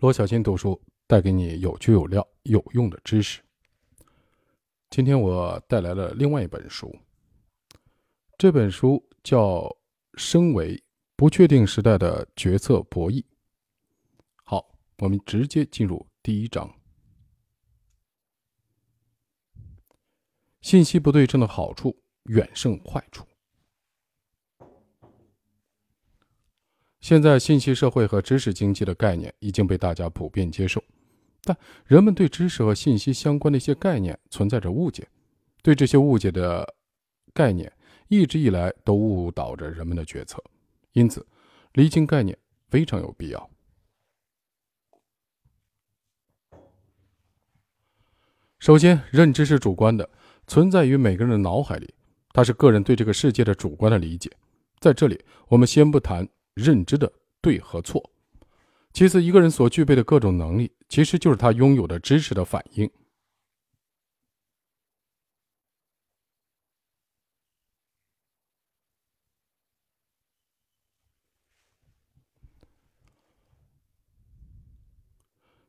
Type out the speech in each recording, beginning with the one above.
罗小新读书带给你有趣有料有用的知识。今天我带来了另外一本书，这本书叫《身为不确定时代的决策博弈》。好，我们直接进入第一章：信息不对称的好处远胜坏处。现在，信息社会和知识经济的概念已经被大家普遍接受，但人们对知识和信息相关的一些概念存在着误解，对这些误解的概念一直以来都误导着人们的决策，因此，厘清概念非常有必要。首先，认知是主观的，存在于每个人的脑海里，它是个人对这个世界的主观的理解。在这里，我们先不谈。认知的对和错。其次，一个人所具备的各种能力，其实就是他拥有的知识的反应。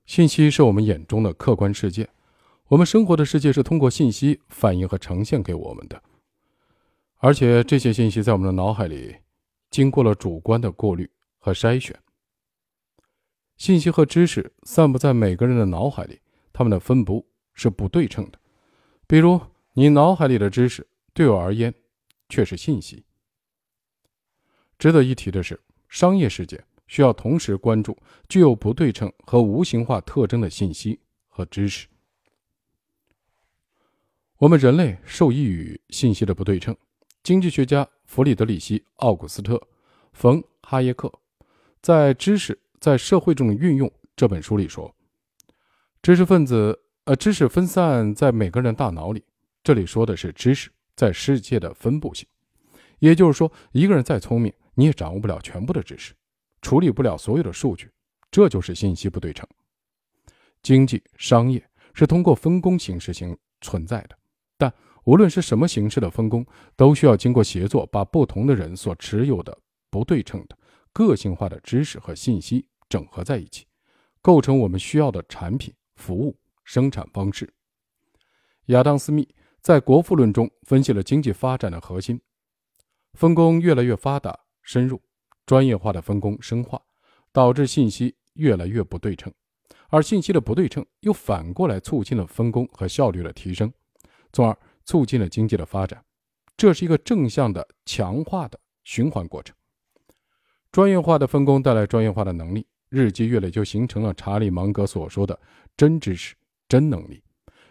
信息是我们眼中的客观世界，我们生活的世界是通过信息反映和呈现给我们的，而且这些信息在我们的脑海里。经过了主观的过滤和筛选，信息和知识散布在每个人的脑海里，它们的分布是不对称的。比如，你脑海里的知识对我而言却是信息。值得一提的是，商业世界需要同时关注具有不对称和无形化特征的信息和知识。我们人类受益于信息的不对称。经济学家弗里德里希·奥古斯特·冯·哈耶克在《知识在社会中的运用》这本书里说：“知识分子，呃，知识分散在每个人大脑里。这里说的是知识在世界的分布性，也就是说，一个人再聪明，你也掌握不了全部的知识，处理不了所有的数据。这就是信息不对称。经济、商业是通过分工形式性存在的，但。”无论是什么形式的分工，都需要经过协作，把不同的人所持有的不对称的、个性化的知识和信息整合在一起，构成我们需要的产品、服务、生产方式。亚当·斯密在《国富论》中分析了经济发展的核心：分工越来越发达、深入，专业化的分工深化，导致信息越来越不对称，而信息的不对称又反过来促进了分工和效率的提升，从而。促进了经济的发展，这是一个正向的、强化的循环过程。专业化的分工带来专业化的能力，日积月累就形成了查理芒格所说的“真知识、真能力”。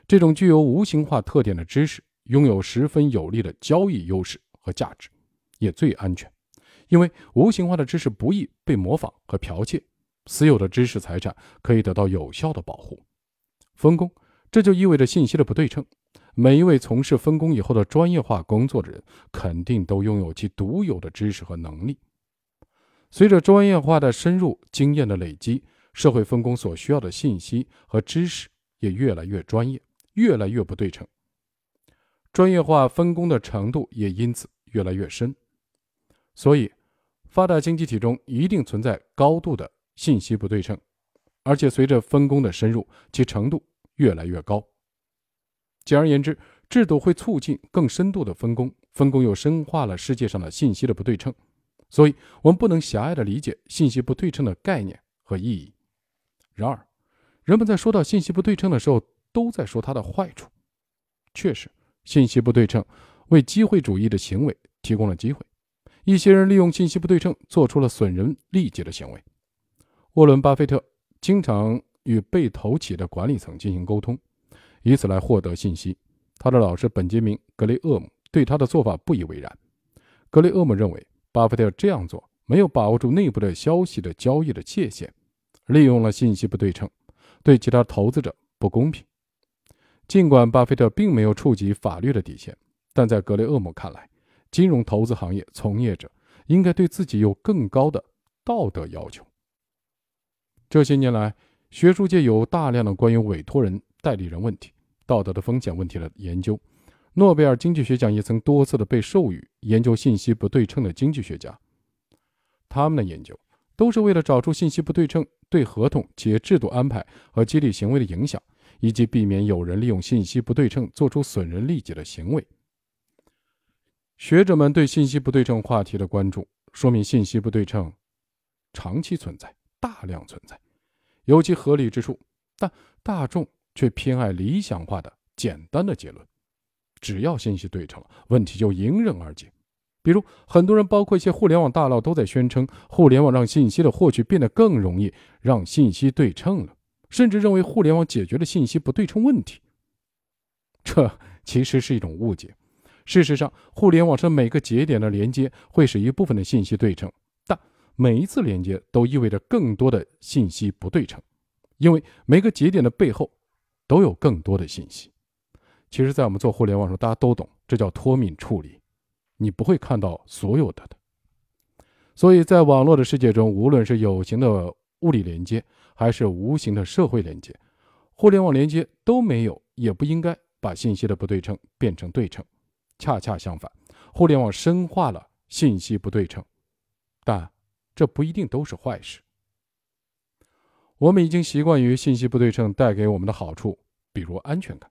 这种具有无形化特点的知识，拥有十分有利的交易优势和价值，也最安全，因为无形化的知识不易被模仿和剽窃，私有的知识财产可以得到有效的保护。分工，这就意味着信息的不对称。每一位从事分工以后的专业化工作的人，肯定都拥有其独有的知识和能力。随着专业化的深入、经验的累积，社会分工所需要的信息和知识也越来越专业，越来越不对称。专业化分工的程度也因此越来越深。所以，发达经济体中一定存在高度的信息不对称，而且随着分工的深入，其程度越来越高。简而言之，制度会促进更深度的分工，分工又深化了世界上的信息的不对称。所以，我们不能狭隘地理解信息不对称的概念和意义。然而，人们在说到信息不对称的时候，都在说它的坏处。确实，信息不对称为机会主义的行为提供了机会。一些人利用信息不对称，做出了损人利己的行为。沃伦·巴菲特经常与被投企业的管理层进行沟通。以此来获得信息。他的老师本杰明·格雷厄姆对他的做法不以为然。格雷厄姆认为，巴菲特这样做没有把握住内部的消息的交易的界限，利用了信息不对称，对其他投资者不公平。尽管巴菲特并没有触及法律的底线，但在格雷厄姆看来，金融投资行业从业者应该对自己有更高的道德要求。这些年来，学术界有大量的关于委托人。代理人问题、道德的风险问题的研究，诺贝尔经济学奖也曾多次的被授予研究信息不对称的经济学家。他们的研究都是为了找出信息不对称对合同、企业制度安排和激励行为的影响，以及避免有人利用信息不对称做出损人利己的行为。学者们对信息不对称话题的关注，说明信息不对称长期存在、大量存在，有其合理之处，但大众却偏爱理想化的、简单的结论。只要信息对称了，问题就迎刃而解。比如，很多人，包括一些互联网大佬，都在宣称互联网让信息的获取变得更容易，让信息对称了，甚至认为互联网解决了信息不对称问题。这其实是一种误解。事实上，互联网上每个节点的连接会使一部分的信息对称，但每一次连接都意味着更多的信息不对称，因为每个节点的背后都有更多的信息。其实，在我们做互联网时候，大家都懂，这叫脱敏处理。你不会看到所有的的。所以在网络的世界中，无论是有形的物理连接，还是无形的社会连接，互联网连接都没有，也不应该把信息的不对称变成对称。恰恰相反，互联网深化了信息不对称，但这不一定都是坏事。我们已经习惯于信息不对称带给我们的好处，比如安全感。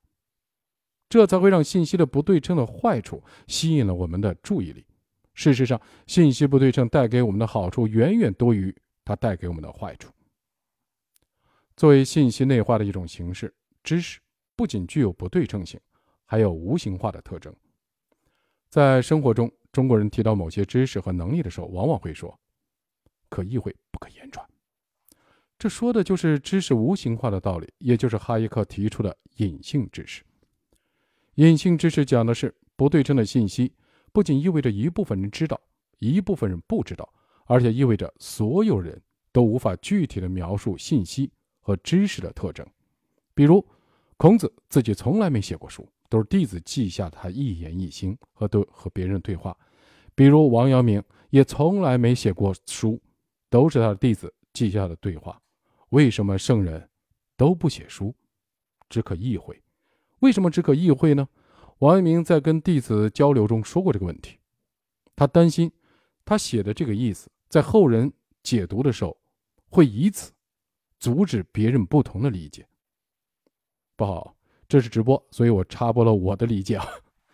这才会让信息的不对称的坏处吸引了我们的注意力。事实上，信息不对称带给我们的好处远远多于它带给我们的坏处。作为信息内化的一种形式，知识不仅具有不对称性，还有无形化的特征。在生活中，中国人提到某些知识和能力的时候，往往会说“可意会不可言传”。这说的就是知识无形化的道理，也就是哈耶克提出的隐性知识。隐性知识讲的是不对称的信息，不仅意味着一部分人知道，一部分人不知道，而且意味着所有人都无法具体的描述信息和知识的特征。比如，孔子自己从来没写过书，都是弟子记下他一言一行和对和别人对话。比如，王阳明也从来没写过书，都是他的弟子记下的对话。为什么圣人都不写书，只可意会？为什么只可意会呢？王阳明在跟弟子交流中说过这个问题。他担心，他写的这个意思，在后人解读的时候，会以此阻止别人不同的理解。不好，这是直播，所以我插播了我的理解啊。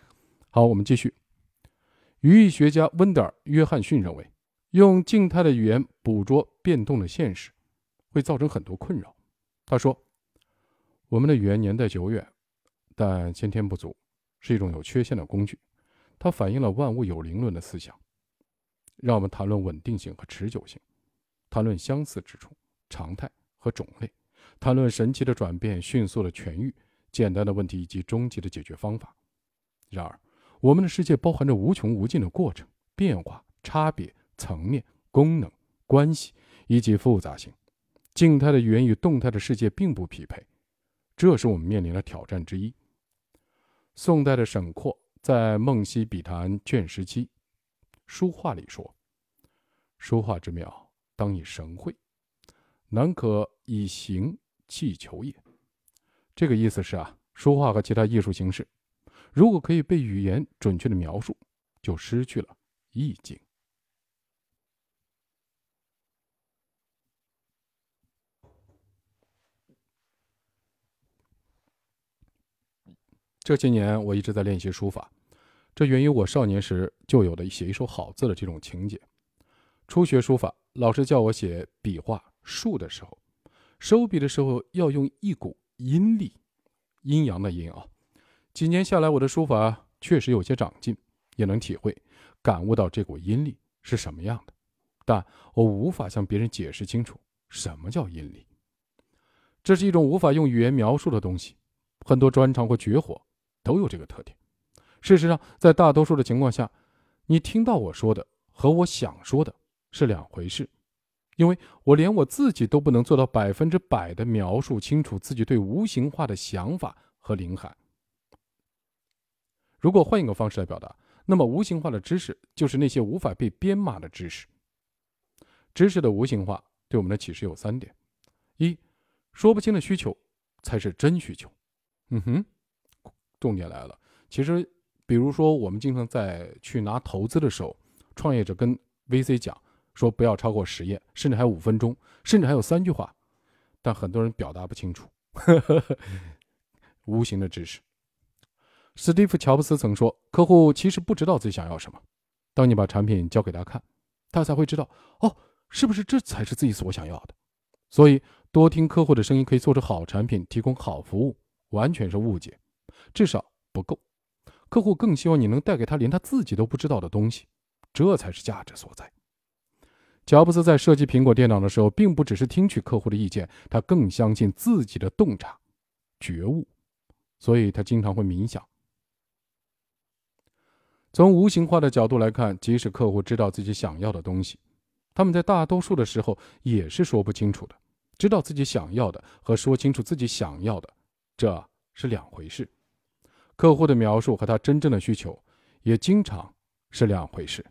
好，我们继续。语义学家温德尔·约翰逊认为，用静态的语言捕捉变动的现实，会造成很多困扰。他说：“我们的语言年代久远。”但先天不足是一种有缺陷的工具，它反映了万物有灵论的思想。让我们谈论稳定性和持久性，谈论相似之处、常态和种类，谈论神奇的转变、迅速的痊愈、简单的问题以及终极的解决方法。然而，我们的世界包含着无穷无尽的过程、变化、差别、层面、功能、关系以及复杂性。静态的语言与动态的世界并不匹配，这是我们面临的挑战之一。宋代的沈括在《梦溪笔谈》卷十七《书画》里说：“书画之妙，当以神会，难可以形气求也。”这个意思是啊，书画和其他艺术形式，如果可以被语言准确的描述，就失去了意境。这些年，我一直在练习书法，这源于我少年时就有的写一手好字的这种情节。初学书法，老师叫我写笔画竖的时候，收笔的时候要用一股阴力，阴阳的阴啊。几年下来，我的书法确实有些长进，也能体会、感悟到这股阴力是什么样的，但我无法向别人解释清楚什么叫阴力。这是一种无法用语言描述的东西，很多专长或绝活。都有这个特点。事实上，在大多数的情况下，你听到我说的和我想说的是两回事，因为我连我自己都不能做到百分之百的描述清楚自己对无形化的想法和灵感。如果换一个方式来表达，那么无形化的知识就是那些无法被编码的知识。知识的无形化对我们的启示有三点：一，说不清的需求才是真需求。嗯哼。重点来了，其实，比如说，我们经常在去拿投资的时候，创业者跟 VC 讲，说不要超过十页，甚至还有五分钟，甚至还有三句话，但很多人表达不清楚，无形的知识。史蒂夫·乔布斯曾说：“客户其实不知道自己想要什么，当你把产品交给他看，他才会知道哦，是不是这才是自己所想要的。”所以，多听客户的声音可以做出好产品，提供好服务，完全是误解，至少不够。客户更希望你能带给他连他自己都不知道的东西，这才是价值所在。乔布斯在设计苹果电脑的时候，并不只是听取客户的意见，他更相信自己的洞察、觉悟，所以他经常会冥想。从无形化的角度来看，即使客户知道自己想要的东西，他们在大多数的时候也是说不清楚的。知道自己想要的和说清楚自己想要的，这是两回事。客户的描述和他真正的需求，也经常是两回事。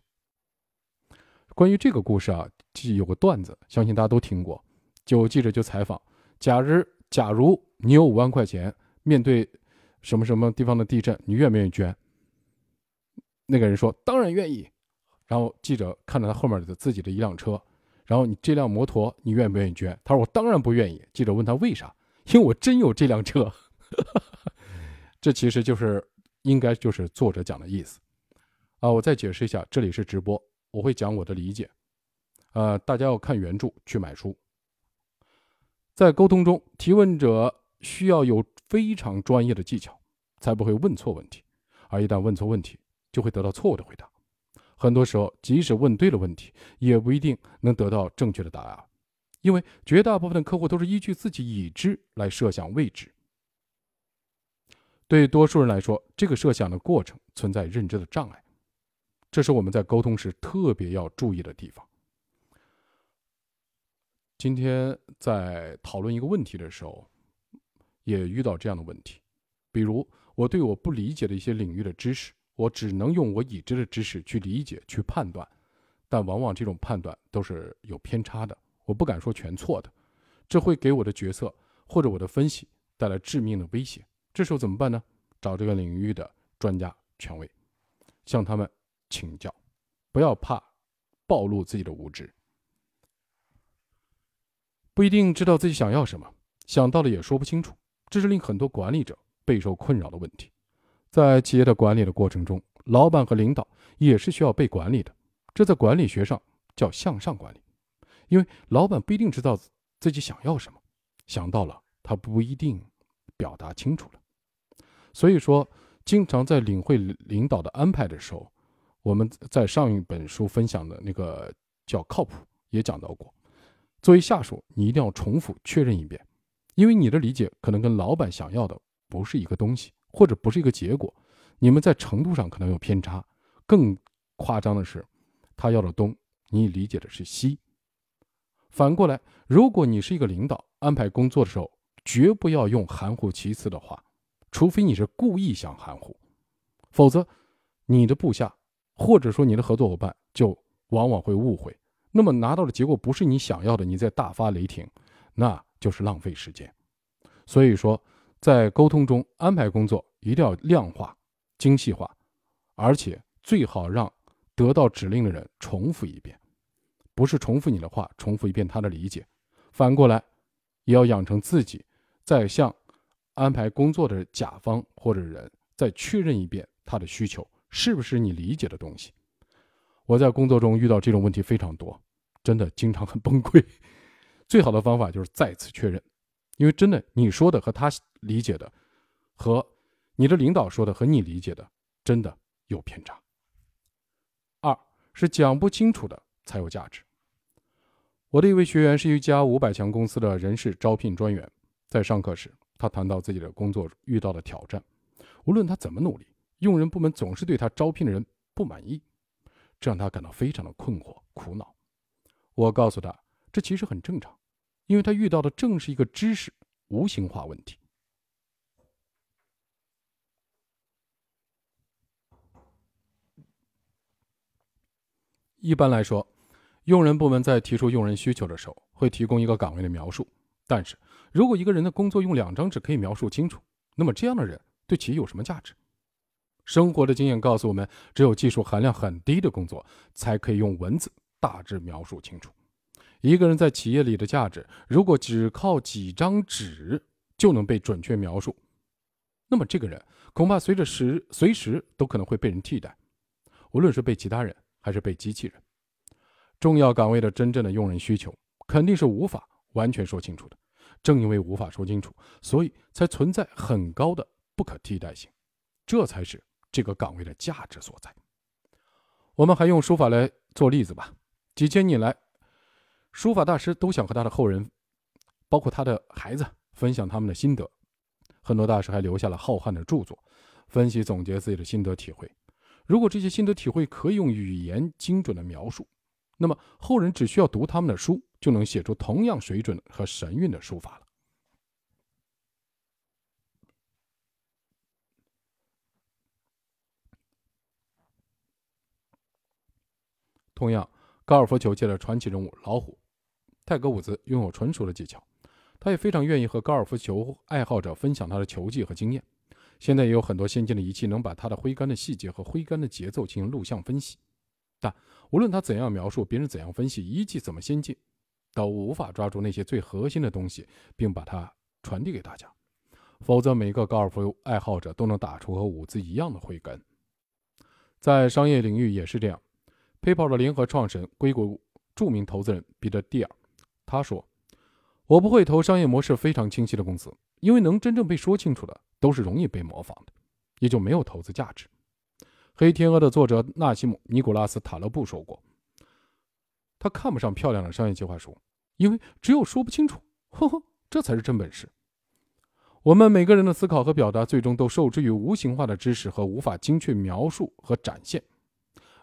关于这个故事啊，有个段子，相信大家都听过。就记者就采访：假日，假如你有五万块钱，面对什么什么地方的地震，你愿不愿意捐？那个人说：“当然愿意。”然后记者看着他后面的自己的一辆车，然后你这辆摩托你愿不愿意捐？他说：“我当然不愿意。”记者问他为啥？因为我真有这辆车。这其实就是应该就是作者讲的意思啊！我再解释一下，这里是直播，我会讲我的理解。呃，大家要看原著去买书。在沟通中，提问者需要有非常专业的技巧，才不会问错问题。而一旦问错问题，就会得到错误的回答。很多时候，即使问对了问题，也不一定能得到正确的答案，因为绝大部分的客户都是依据自己已知来设想未知。对多数人来说，这个设想的过程存在认知的障碍，这是我们在沟通时特别要注意的地方。今天在讨论一个问题的时候，也遇到这样的问题，比如我对我不理解的一些领域的知识。我只能用我已知的知识去理解、去判断，但往往这种判断都是有偏差的。我不敢说全错的，这会给我的决策或者我的分析带来致命的威胁。这时候怎么办呢？找这个领域的专家、权威，向他们请教，不要怕暴露自己的无知。不一定知道自己想要什么，想到了也说不清楚，这是令很多管理者备受困扰的问题。在企业的管理的过程中，老板和领导也是需要被管理的。这在管理学上叫向上管理，因为老板不一定知道自己想要什么，想到了他不一定表达清楚了。所以说，经常在领会领导的安排的时候，我们在上一本书分享的那个叫靠谱也讲到过。作为下属，你一定要重复确认一遍，因为你的理解可能跟老板想要的不是一个东西。或者不是一个结果，你们在程度上可能有偏差。更夸张的是，他要的东，你理解的是西。反过来，如果你是一个领导，安排工作的时候，绝不要用含糊其辞的话，除非你是故意想含糊，否则，你的部下或者说你的合作伙伴就往往会误会。那么拿到的结果不是你想要的，你再大发雷霆，那就是浪费时间。所以说。在沟通中安排工作一定要量化、精细化，而且最好让得到指令的人重复一遍，不是重复你的话，重复一遍他的理解。反过来，也要养成自己在向安排工作的甲方或者人再确认一遍他的需求是不是你理解的东西。我在工作中遇到这种问题非常多，真的经常很崩溃。最好的方法就是再次确认。因为真的，你说的和他理解的，和你的领导说的和你理解的，真的有偏差。二是讲不清楚的才有价值。我的一位学员是一家五百强公司的人事招聘专员，在上课时，他谈到自己的工作遇到的挑战，无论他怎么努力，用人部门总是对他招聘的人不满意，这让他感到非常的困惑苦恼。我告诉他，这其实很正常。因为他遇到的正是一个知识无形化问题。一般来说，用人部门在提出用人需求的时候，会提供一个岗位的描述。但是如果一个人的工作用两张纸可以描述清楚，那么这样的人对企业有什么价值？生活的经验告诉我们，只有技术含量很低的工作，才可以用文字大致描述清楚。一个人在企业里的价值，如果只靠几张纸就能被准确描述，那么这个人恐怕随着时随时都可能会被人替代，无论是被其他人还是被机器人。重要岗位的真正的用人需求，肯定是无法完全说清楚的。正因为无法说清楚，所以才存在很高的不可替代性，这才是这个岗位的价值所在。我们还用书法来做例子吧。几千年来，书法大师都想和他的后人，包括他的孩子，分享他们的心得。很多大师还留下了浩瀚的著作，分析总结自己的心得体会。如果这些心得体会可以用语言精准的描述，那么后人只需要读他们的书。就能写出同样水准和神韵的书法了。同样，高尔夫球界的传奇人物老虎泰格伍兹拥有纯熟的技巧，他也非常愿意和高尔夫球爱好者分享他的球技和经验。现在也有很多先进的仪器能把他的挥杆的细节和挥杆的节奏进行录像分析，但无论他怎样描述，别人怎样分析，仪器怎么先进。都无法抓住那些最核心的东西，并把它传递给大家，否则每个高尔夫爱好者都能打出和伍兹一样的挥杆。在商业领域也是这样。PayPal 的联合创始人硅谷著名投资人彼得·蒂尔，他说：“我不会投商业模式非常清晰的公司，因为能真正被说清楚的都是容易被模仿的，也就没有投资价值。”《黑天鹅》的作者纳西姆·尼古拉斯·塔勒布说过。他看不上漂亮的商业计划书，因为只有说不清楚，呵呵，这才是真本事。我们每个人的思考和表达，最终都受制于无形化的知识和无法精确描述和展现。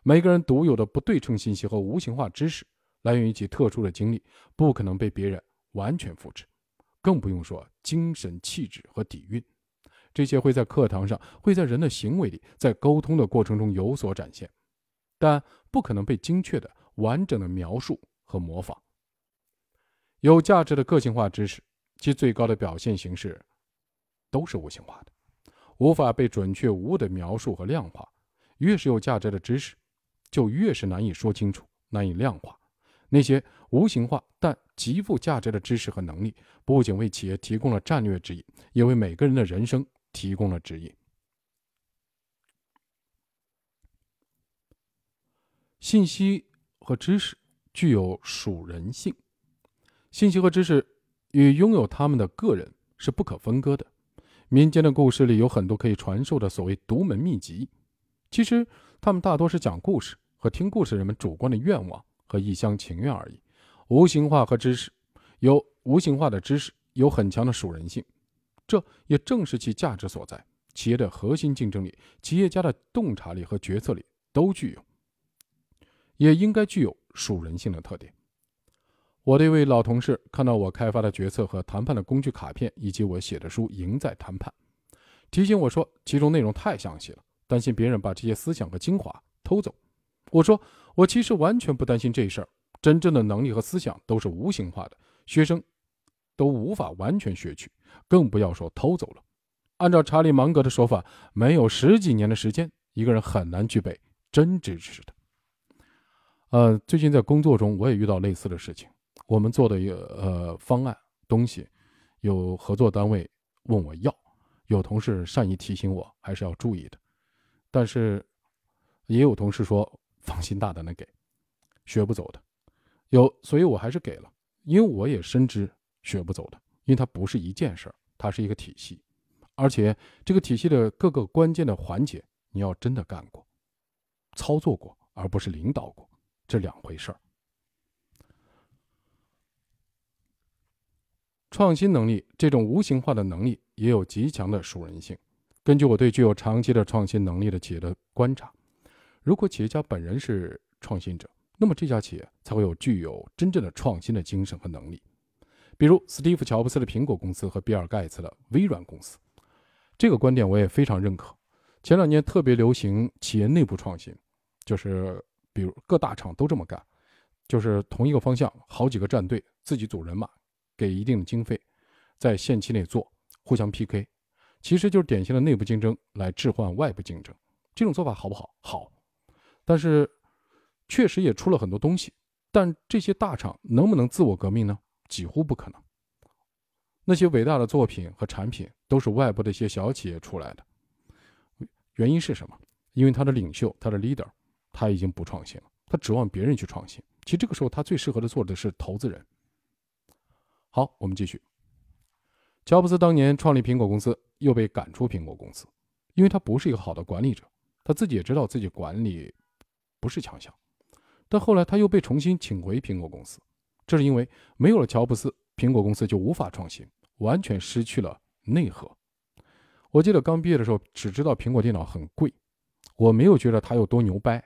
每个人独有的不对称信息和无形化知识，来源于其特殊的经历，不可能被别人完全复制，更不用说精神气质和底蕴。这些会在课堂上，会在人的行为里，在沟通的过程中有所展现，但不可能被精确的。完整的描述和模仿，有价值的个性化知识，其最高的表现形式都是无形化的，无法被准确无误的描述和量化。越是有价值的知识，就越是难以说清楚、难以量化。那些无形化但极富价值的知识和能力，不仅为企业提供了战略指引，也为每个人的人生提供了指引。信息。和知识具有属人性，信息和知识与拥有他们的个人是不可分割的。民间的故事里有很多可以传授的所谓独门秘籍，其实他们大多是讲故事和听故事人们主观的愿望和一厢情愿而已。无形化和知识有无形化的知识有很强的属人性，这也正是其价值所在。企业的核心竞争力、企业家的洞察力和决策力都具有。也应该具有属人性的特点。我的一位老同事看到我开发的决策和谈判的工具卡片，以及我写的书《赢在谈判》，提醒我说其中内容太详细了，担心别人把这些思想和精华偷走。我说我其实完全不担心这事儿，真正的能力和思想都是无形化的，学生都无法完全学取，更不要说偷走了。按照查理芒格的说法，没有十几年的时间，一个人很难具备真知识的。呃，最近在工作中，我也遇到类似的事情。我们做的一个呃方案东西，有合作单位问我要，有同事善意提醒我还是要注意的。但是，也有同事说放心大胆的给，学不走的。有，所以我还是给了，因为我也深知学不走的，因为它不是一件事儿，它是一个体系，而且这个体系的各个关键的环节，你要真的干过、操作过，而不是领导过。这两回事儿。创新能力这种无形化的能力也有极强的属人性。根据我对具有长期的创新能力的企业的观察，如果企业家本人是创新者，那么这家企业才会有具有真正的创新的精神和能力。比如斯蒂夫·乔布斯的苹果公司和比尔·盖茨的微软公司，这个观点我也非常认可。前两年特别流行企业内部创新，就是。比如各大厂都这么干，就是同一个方向，好几个战队，自己组人马，给一定的经费，在限期内做，互相 PK，其实就是典型的内部竞争来置换外部竞争。这种做法好不好？好，但是确实也出了很多东西，但这些大厂能不能自我革命呢？几乎不可能。那些伟大的作品和产品都是外部的一些小企业出来的。原因是什么？因为他的领袖，他的 leader，他已经不创新了，他指望别人去创新。其实这个时候，他最适合的做的是投资人。好，我们继续。乔布斯当年创立苹果公司，又被赶出苹果公司，因为他不是一个好的管理者。他自己也知道自己管理不是强项，但后来他又被重新请回苹果公司，这是因为没有了乔布斯，苹果公司就无法创新，完全失去了内核。我记得刚毕业的时候，只知道苹果电脑很贵，我没有觉得它有多牛掰。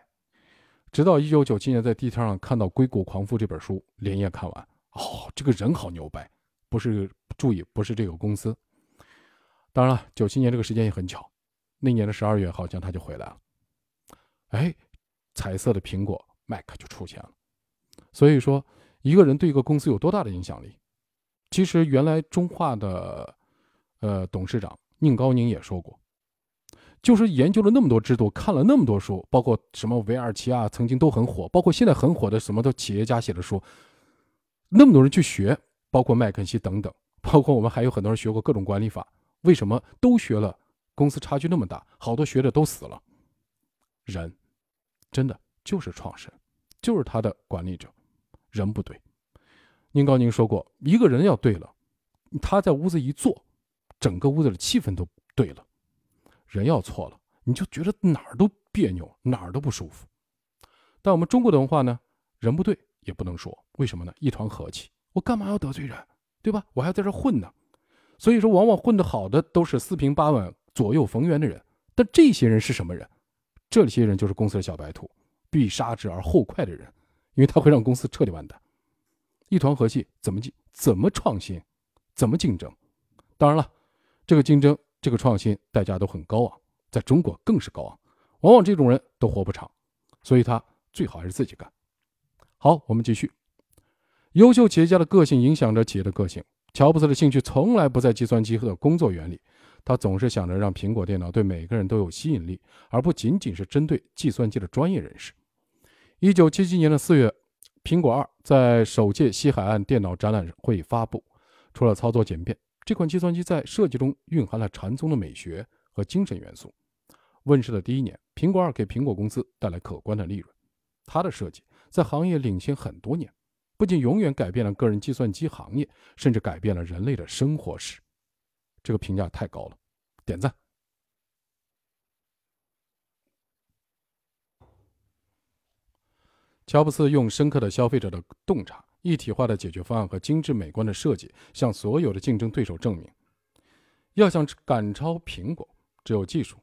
直到一九九七年在地摊上看到《硅谷狂夫》这本书，连夜看完，哦，这个人好牛掰，不是注意，不是这个公司。当然了，九七年这个时间也很巧，那年的十二月好像他就回来了。哎，彩色的苹果 Mac 就出现了。所以说，一个人对一个公司有多大的影响力，其实原来中化的呃董事长。宁高宁也说过，就是研究了那么多制度，看了那么多书，包括什么维尔奇啊，曾经都很火，包括现在很火的什么的企业家写的书，那么多人去学，包括麦肯锡等等，包括我们还有很多人学过各种管理法，为什么都学了，公司差距那么大，好多学的都死了。人，真的就是创始人，就是他的管理者，人不对。宁高宁说过，一个人要对了，他在屋子一坐。整个屋子的气氛都对了，人要错了，你就觉得哪儿都别扭，哪儿都不舒服。但我们中国的文化呢，人不对也不能说，为什么呢？一团和气，我干嘛要得罪人，对吧？我还要在这混呢。所以说，往往混得好的都是四平八稳、左右逢源的人。但这些人是什么人？这些人就是公司的小白兔，必杀之而后快的人，因为他会让公司彻底完蛋。一团和气怎么进？怎么创新？怎么竞争？当然了。这个竞争，这个创新，代价都很高昂，在中国更是高昂。往往这种人都活不长，所以他最好还是自己干。好，我们继续。优秀企业家的个性影响着企业的个性。乔布斯的兴趣从来不在计算机的工作原理，他总是想着让苹果电脑对每个人都有吸引力，而不仅仅是针对计算机的专业人士。一九七七年的四月，苹果二在首届西海岸电脑展览会发布，除了操作简便。这款计算机在设计中蕴含了禅宗的美学和精神元素。问世的第一年，苹果二给苹果公司带来可观的利润。它的设计在行业领先很多年，不仅永远改变了个人计算机行业，甚至改变了人类的生活史。这个评价太高了，点赞。乔布斯用深刻的消费者的洞察。一体化的解决方案和精致美观的设计，向所有的竞争对手证明，要想赶超苹果，只有技术，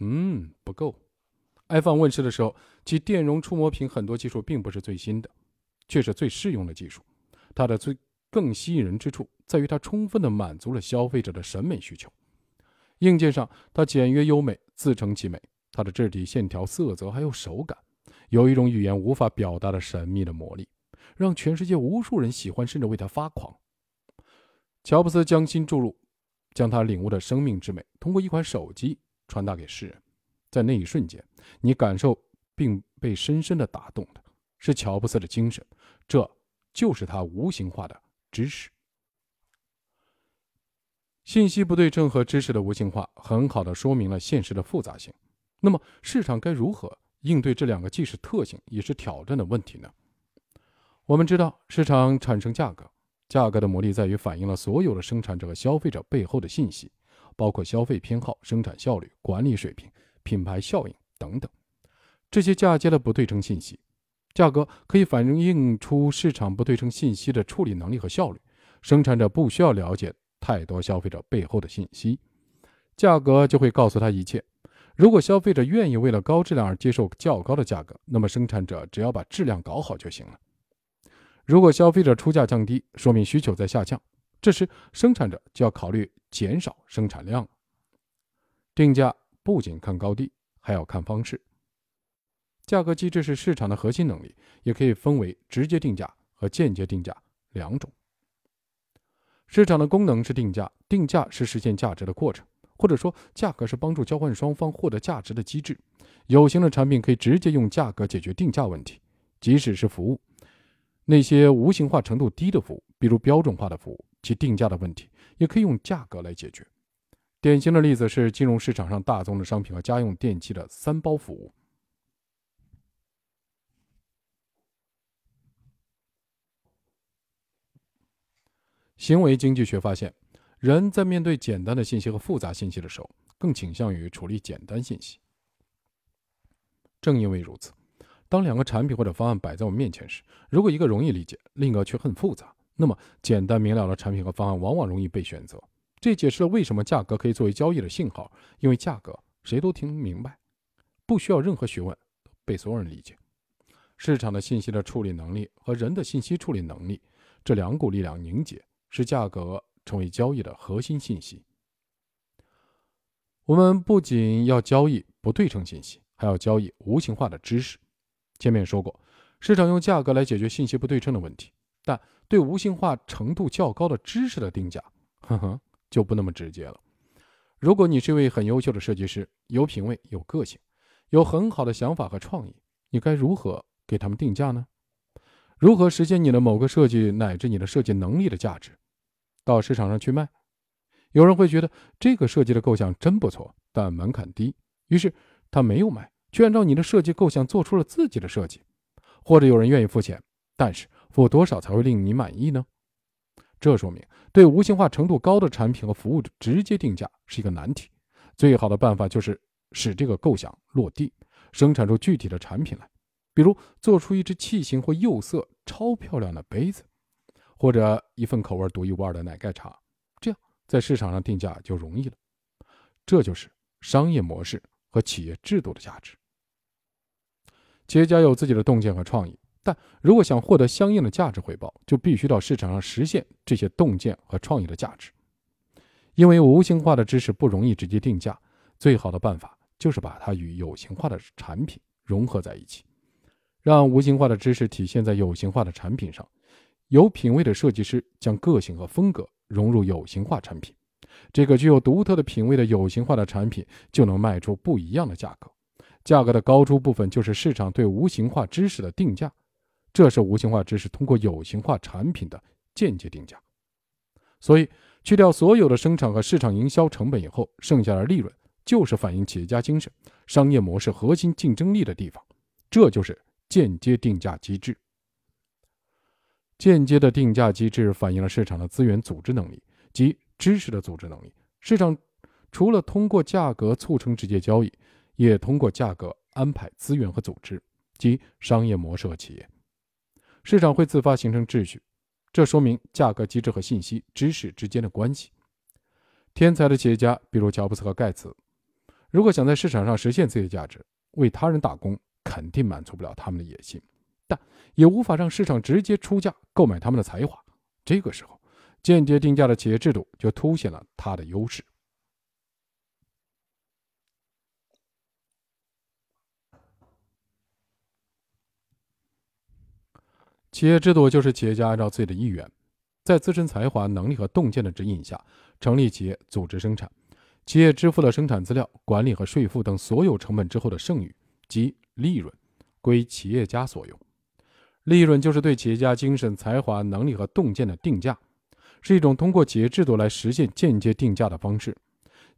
嗯，不够。iPhone 问世的时候，其电容触摸屏很多技术并不是最新的，却是最适用的技术。它的最更吸引人之处在于它充分的满足了消费者的审美需求。硬件上，它简约优美，自成其美。它的质地、线条、色泽还有手感，有一种语言无法表达的神秘的魔力。让全世界无数人喜欢，甚至为他发狂。乔布斯将心注入，将他领悟的生命之美通过一款手机传达给世人。在那一瞬间，你感受并被深深的打动的是乔布斯的精神，这就是他无形化的知识。信息不对称和知识的无形化，很好的说明了现实的复杂性。那么，市场该如何应对这两个既是特性也是挑战的问题呢？我们知道，市场产生价格，价格的魔力在于反映了所有的生产者和消费者背后的信息，包括消费偏好、生产效率、管理水平、品牌效应等等。这些嫁接了不对称信息，价格可以反映出市场不对称信息的处理能力和效率。生产者不需要了解太多消费者背后的信息，价格就会告诉他一切。如果消费者愿意为了高质量而接受较高的价格，那么生产者只要把质量搞好就行了。如果消费者出价降低，说明需求在下降，这时生产者就要考虑减少生产量了。定价不仅看高低，还要看方式。价格机制是市场的核心能力，也可以分为直接定价和间接定价两种。市场的功能是定价，定价是实现价值的过程，或者说价格是帮助交换双方获得价值的机制。有形的产品可以直接用价格解决定价问题，即使是服务。那些无形化程度低的服务，比如标准化的服务，其定价的问题也可以用价格来解决。典型的例子是金融市场上大宗的商品和家用电器的三包服务。行为经济学发现，人在面对简单的信息和复杂信息的时候，更倾向于处理简单信息。正因为如此，当两个产品或者方案摆在我面前时，如果一个容易理解，另一个却很复杂，那么简单明了的产品和方案往往容易被选择。这解释了为什么价格可以作为交易的信号，因为价格谁都听明白，不需要任何学问，被所有人理解。市场的信息的处理能力和人的信息处理能力这两股力量凝结。使价格成为交易的核心信息。我们不仅要交易不对称信息，还要交易无形化的知识。前面说过，市场用价格来解决信息不对称的问题，但对无形化程度较高的知识的定价，呵呵，就不那么直接了。如果你是一位很优秀的设计师，有品位、有个性，有很好的想法和创意，你该如何给他们定价呢？如何实现你的某个设计乃至你的设计能力的价值？到市场上去卖，有人会觉得这个设计的构想真不错，但门槛低，于是他没有买，却按照你的设计构想做出了自己的设计。或者有人愿意付钱，但是付多少才会令你满意呢？这说明对无形化程度高的产品和服务直接定价是一个难题。最好的办法就是使这个构想落地，生产出具体的产品来。比如做出一只器型或釉色超漂亮的杯子，或者一份口味独一无二的奶盖茶，这样在市场上定价就容易了。这就是商业模式和企业制度的价值。企业家有自己的洞见和创意，但如果想获得相应的价值回报，就必须到市场上实现这些洞见和创意的价值。因为无形化的知识不容易直接定价，最好的办法就是把它与有形化的产品融合在一起。让无形化的知识体现在有形化的产品上，有品位的设计师将个性和风格融入有形化产品，这个具有独特的品位的有形化的产品就能卖出不一样的价格。价格的高出部分就是市场对无形化知识的定价，这是无形化知识通过有形化产品的间接定价。所以，去掉所有的生产和市场营销成本以后，剩下的利润就是反映企业家精神、商业模式核心竞争力的地方。这就是。间接定价机制，间接的定价机制反映了市场的资源组织能力及知识的组织能力。市场除了通过价格促成直接交易，也通过价格安排资源和组织及商业模式和企业。市场会自发形成秩序，这说明价格机制和信息知识之间的关系。天才的企业家，比如乔布斯和盖茨，如果想在市场上实现自己的价值，为他人打工。肯定满足不了他们的野心，但也无法让市场直接出价购买他们的才华。这个时候，间接定价的企业制度就凸显了它的优势。企业制度就是企业家按照自己的意愿，在自身才华、能力和洞见的指引下，成立企业、组织生产。企业支付了生产资料、管理和税负等所有成本之后的剩余，及。利润归企业家所有，利润就是对企业家精神、才华、能力和洞见的定价，是一种通过企业制度来实现间接定价的方式。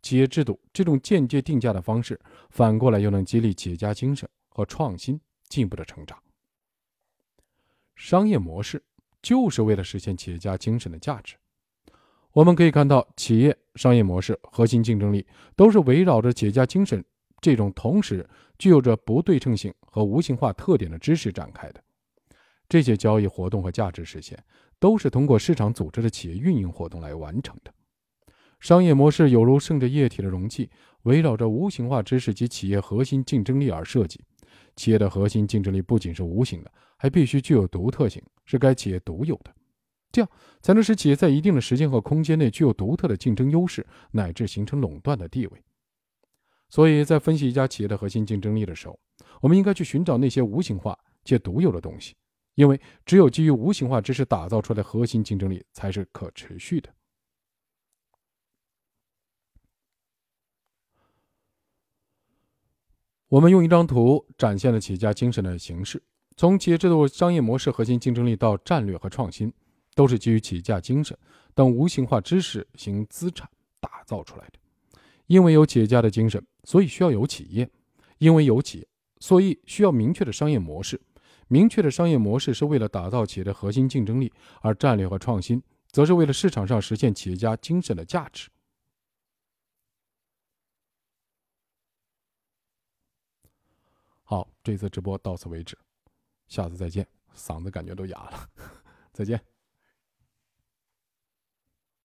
企业制度这种间接定价的方式，反过来又能激励企业家精神和创新进一步的成长。商业模式就是为了实现企业家精神的价值。我们可以看到，企业商业模式核心竞争力都是围绕着企业家精神。这种同时具有着不对称性和无形化特点的知识展开的这些交易活动和价值实现，都是通过市场组织的企业运营活动来完成的。商业模式有如盛着液体的容器，围绕着无形化知识及企业核心竞争力而设计。企业的核心竞争力不仅是无形的，还必须具有独特性，是该企业独有的，这样才能使企业在一定的时间和空间内具有独特的竞争优势，乃至形成垄断的地位。所以在分析一家企业的核心竞争力的时候，我们应该去寻找那些无形化且独有的东西，因为只有基于无形化知识打造出来的核心竞争力才是可持续的。我们用一张图展现了企业家精神的形式，从企业制度、商业模式、核心竞争力到战略和创新，都是基于企业家精神等无形化知识型资产打造出来的。因为有企业家的精神，所以需要有企业；因为有企业，所以需要明确的商业模式。明确的商业模式是为了打造企业的核心竞争力，而战略和创新则是为了市场上实现企业家精神的价值。好，这次直播到此为止，下次再见。嗓子感觉都哑了，再见。